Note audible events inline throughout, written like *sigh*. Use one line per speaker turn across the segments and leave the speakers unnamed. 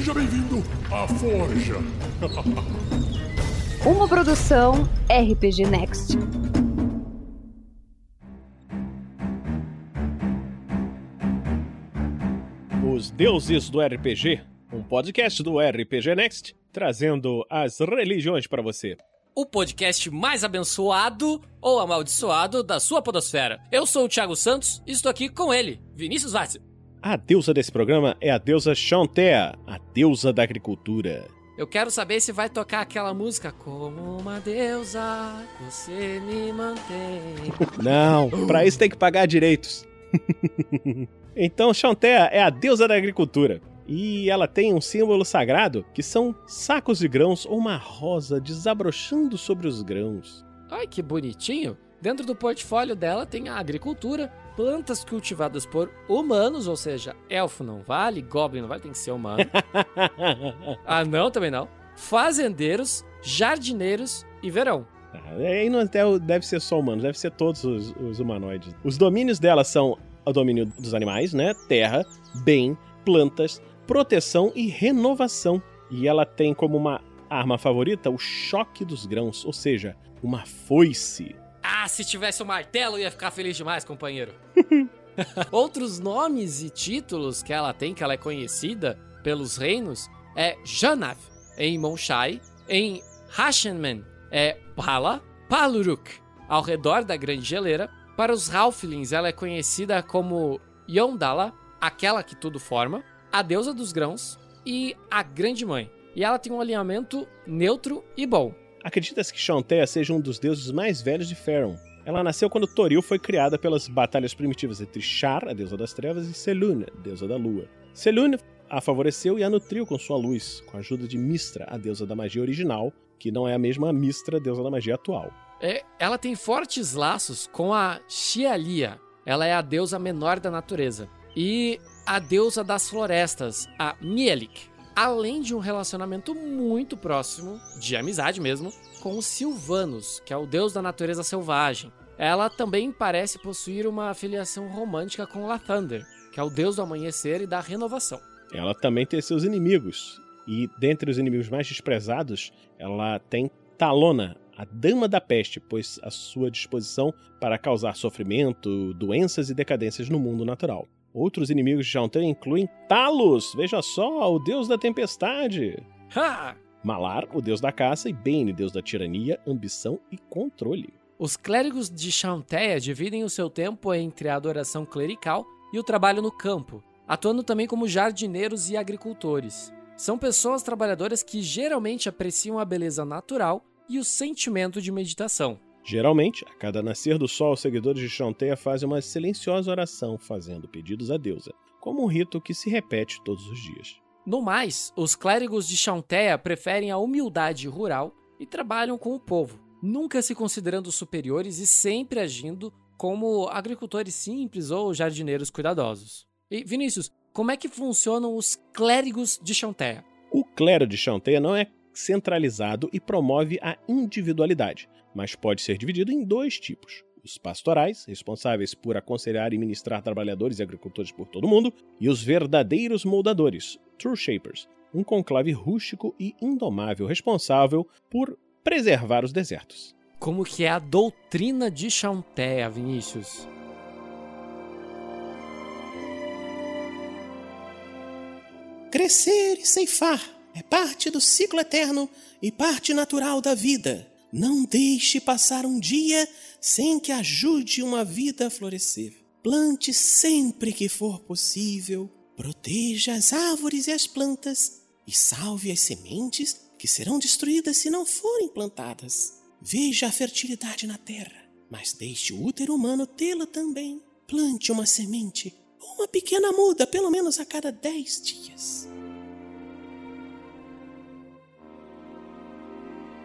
Seja bem-vindo à Forja. *laughs*
Uma produção RPG Next.
Os Deuses do RPG, um podcast do RPG Next, trazendo as religiões para você.
o podcast mais abençoado ou amaldiçoado da sua podosfera. Eu sou o Thiago Santos e estou aqui com ele, Vinícius Vaz.
A deusa desse programa é a deusa Chantea, a deusa da agricultura.
Eu quero saber se vai tocar aquela música Como uma deusa, você me mantém. *laughs*
Não, para isso tem que pagar direitos. *laughs* então, Chantea é a deusa da agricultura. E ela tem um símbolo sagrado que são sacos de grãos ou uma rosa desabrochando sobre os grãos.
Ai, que bonitinho. Dentro do portfólio dela tem a agricultura, plantas cultivadas por humanos, ou seja, elfo não vale, goblin não vale, tem que ser humano. *laughs* ah, não, também não. Fazendeiros, jardineiros e verão.
Ah, Aí não deve ser só humanos, deve ser todos os, os humanoides. Os domínios dela são o domínio dos animais, né? Terra, bem, plantas, proteção e renovação. E ela tem como uma arma favorita o choque dos grãos, ou seja, uma foice.
Ah, se tivesse o um martelo, eu ia ficar feliz demais, companheiro. *laughs* Outros nomes e títulos que ela tem, que ela é conhecida pelos reinos, é Janav, em Monshai, em Hashenmen, é Pala, Paluruk, ao redor da Grande Geleira. Para os Halflings, ela é conhecida como Yondala, aquela que tudo forma, a deusa dos grãos e a Grande Mãe. E ela tem um alinhamento neutro e bom.
Acredita-se que Chantea seja um dos deuses mais velhos de Faron. Ela nasceu quando Toril foi criada pelas batalhas primitivas entre Char, a deusa das trevas, e Selûne, a deusa da lua. Selûne a favoreceu e a nutriu com sua luz, com a ajuda de Mistra, a deusa da magia original, que não é a mesma Mistra, deusa da magia atual.
É, ela tem fortes laços com a Xialia. Ela é a deusa menor da natureza. E a deusa das florestas, a Mielik. Além de um relacionamento muito próximo, de amizade mesmo, com os Silvanos, que é o deus da natureza selvagem. Ela também parece possuir uma afiliação romântica com Lathander, que é o deus do amanhecer e da renovação.
Ela também tem seus inimigos. E dentre os inimigos mais desprezados, ela tem Talona, a Dama da Peste, pois a sua disposição para causar sofrimento, doenças e decadências no mundo natural. Outros inimigos de Chantan incluem Talos, veja só, o deus da tempestade.
Ha!
Malar, o deus da caça, e Bane, deus da tirania, ambição e controle.
Os clérigos de Chanteia dividem o seu tempo entre a adoração clerical e o trabalho no campo, atuando também como jardineiros e agricultores. São pessoas trabalhadoras que geralmente apreciam a beleza natural e o sentimento de meditação.
Geralmente, a cada nascer do sol, os seguidores de Chanteia fazem uma silenciosa oração, fazendo pedidos à deusa, como um rito que se repete todos os dias.
No mais, os clérigos de Chanteia preferem a humildade rural e trabalham com o povo, nunca se considerando superiores e sempre agindo como agricultores simples ou jardineiros cuidadosos. E Vinícius, como é que funcionam os clérigos de Chanteia?
O clero de Chanteia não é centralizado e promove a individualidade, mas pode ser dividido em dois tipos. Os pastorais, responsáveis por aconselhar e ministrar trabalhadores e agricultores por todo o mundo, e os verdadeiros moldadores, True Shapers, um conclave rústico e indomável responsável por preservar os desertos.
Como que é a doutrina de Chanteia, Vinícius?
Crescer e ceifar é parte do ciclo eterno e parte natural da vida. Não deixe passar um dia sem que ajude uma vida a florescer. Plante sempre que for possível, proteja as árvores e as plantas e salve as sementes que serão destruídas se não forem plantadas. Veja a fertilidade na terra, mas deixe o útero humano tê-la também. Plante uma semente, uma pequena muda, pelo menos a cada dez dias.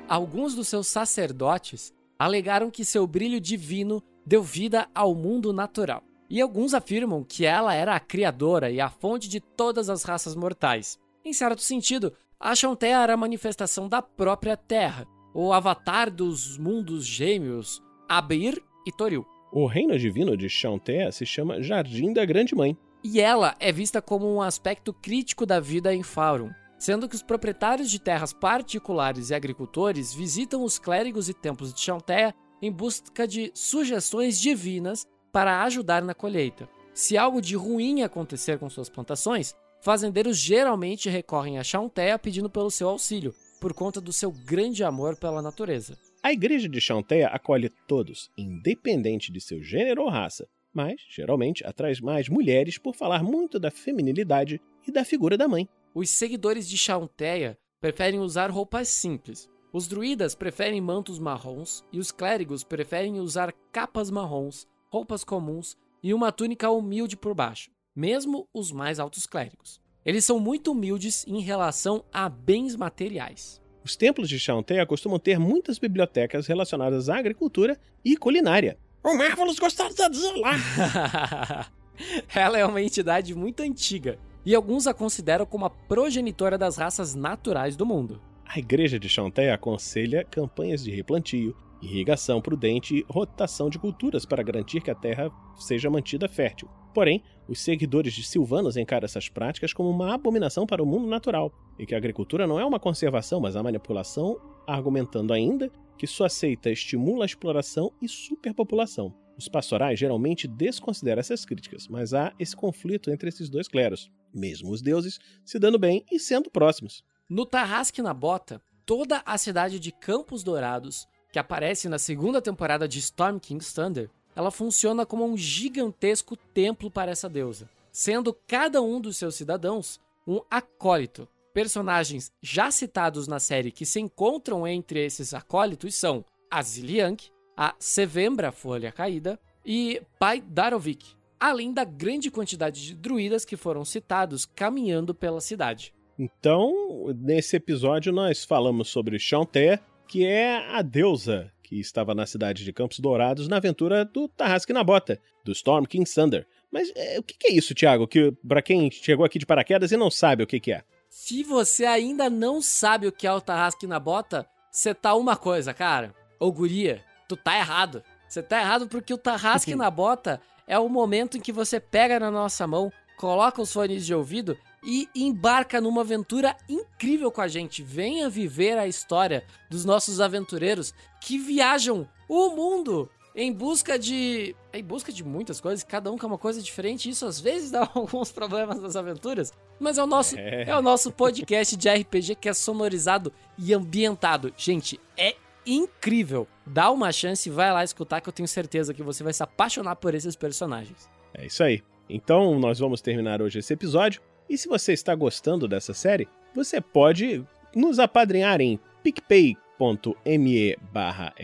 Alguns dos seus sacerdotes alegaram que seu brilho divino deu vida ao mundo natural. E alguns afirmam que ela era a criadora e a fonte de todas as raças mortais. Em certo sentido, acham Terra era a manifestação da própria Terra, o avatar dos mundos gêmeos, Abir e Toril.
O reino divino de Chantea se chama Jardim da Grande Mãe.
E ela é vista como um aspecto crítico da vida em Farum. Sendo que os proprietários de terras particulares e agricultores visitam os clérigos e templos de Chanteia em busca de sugestões divinas para ajudar na colheita. Se algo de ruim acontecer com suas plantações, fazendeiros geralmente recorrem a Chanteia pedindo pelo seu auxílio, por conta do seu grande amor pela natureza.
A igreja de Chanteia acolhe todos, independente de seu gênero ou raça, mas geralmente atrai mais mulheres por falar muito da feminilidade e da figura da mãe.
Os seguidores de Chanteia preferem usar roupas simples. Os druidas preferem mantos marrons e os clérigos preferem usar capas marrons, roupas comuns e uma túnica humilde por baixo, mesmo os mais altos clérigos. Eles são muito humildes em relação a bens materiais.
Os templos de Chanteia costumam ter muitas bibliotecas relacionadas à agricultura e culinária.
O Marvelous gostaria de lá. *laughs*
Ela é uma entidade muito antiga e alguns a consideram como a progenitora das raças naturais do mundo.
A igreja de Chanteia aconselha campanhas de replantio, irrigação prudente e rotação de culturas para garantir que a terra seja mantida fértil. Porém, os seguidores de Silvanos encaram essas práticas como uma abominação para o mundo natural, e que a agricultura não é uma conservação, mas a manipulação, argumentando ainda que sua seita estimula a exploração e superpopulação. Os pastorais geralmente desconsideram essas críticas, mas há esse conflito entre esses dois cleros, mesmo os deuses se dando bem e sendo próximos.
No Tarrasque na Bota, toda a cidade de Campos Dourados, que aparece na segunda temporada de Storm King's Thunder, ela funciona como um gigantesco templo para essa deusa, sendo cada um dos seus cidadãos um acólito. Personagens já citados na série que se encontram entre esses acólitos são a Ziliank, a Sevembra Folha Caída e Pai Darovic, além da grande quantidade de druidas que foram citados caminhando pela cidade.
Então, nesse episódio nós falamos sobre Chanté, que é a deusa que estava na cidade de Campos Dourados na aventura do Tarrasque na Bota, do Storm King Thunder. Mas é, o que, é isso, Thiago? Que para quem chegou aqui de paraquedas e não sabe o que, que é.
Se você ainda não sabe o que é o Tarrasque na Bota, você tá uma coisa, cara. Ô guria, tu tá errado. Você tá errado porque o Tarrasque na Bota é o momento em que você pega na nossa mão, coloca os fones de ouvido e embarca numa aventura incrível com a gente. Venha viver a história dos nossos aventureiros que viajam o mundo em busca de. em busca de muitas coisas, cada um quer uma coisa diferente. Isso às vezes *laughs* dá alguns problemas nas aventuras. Mas é o nosso, é. é o nosso podcast de RPG que é sonorizado e ambientado. Gente, é incrível. Dá uma chance e vai lá escutar que eu tenho certeza que você vai se apaixonar por esses personagens.
É isso aí. Então, nós vamos terminar hoje esse episódio. E se você está gostando dessa série, você pode nos apadrinhar em picpay.me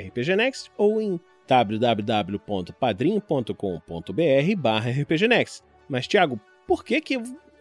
rpgnext ou em www.padrim.com.br barra rpgnext. Mas, Thiago, por que que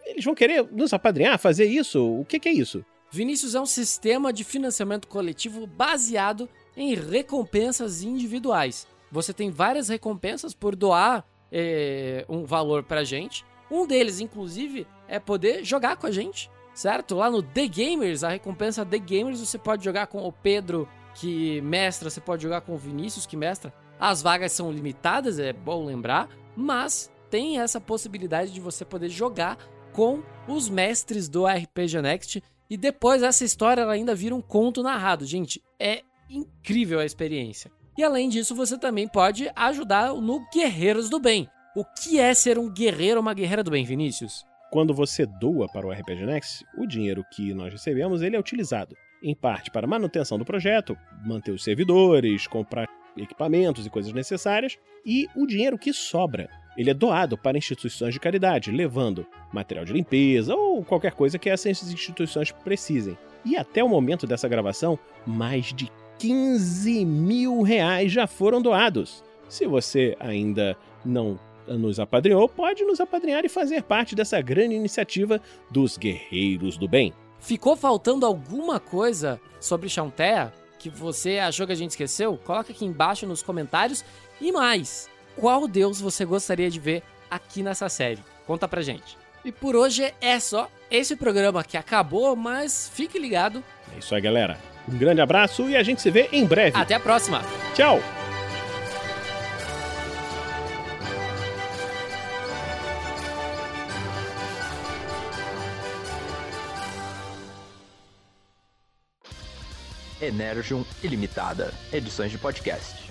eles vão querer nos apadrinhar, fazer isso? O que, que é isso?
Vinícius é um sistema de financiamento coletivo baseado em recompensas individuais. Você tem várias recompensas por doar é, um valor pra gente. Um deles, inclusive, é poder jogar com a gente, certo? Lá no The Gamers, a recompensa The Gamers, você pode jogar com o Pedro, que mestra, você pode jogar com o Vinícius, que mestra. As vagas são limitadas, é bom lembrar, mas tem essa possibilidade de você poder jogar com os mestres do RPG Next e depois essa história ainda vira um conto narrado. Gente, é incrível a experiência. E além disso, você também pode ajudar no Guerreiros do Bem. O que é ser um guerreiro ou uma guerreira do bem, Vinícius?
Quando você doa para o RPG Next, o dinheiro que nós recebemos ele é utilizado, em parte para manutenção do projeto, manter os servidores, comprar equipamentos e coisas necessárias, e o dinheiro que sobra ele é doado para instituições de caridade, levando material de limpeza ou qualquer coisa que essas instituições precisem. E até o momento dessa gravação, mais de 15 mil reais já foram doados. Se você ainda não nos apadrinhou, pode nos apadrinhar e fazer parte dessa grande iniciativa dos Guerreiros do Bem.
Ficou faltando alguma coisa sobre Chantea que você achou que a gente esqueceu? Coloca aqui embaixo nos comentários. E mais, qual deus você gostaria de ver aqui nessa série? Conta pra gente. E por hoje é só. Esse programa que acabou, mas fique ligado.
É isso aí, galera. Um grande abraço e a gente se vê em breve.
Até a próxima.
Tchau.
Energium Ilimitada, edições de podcast.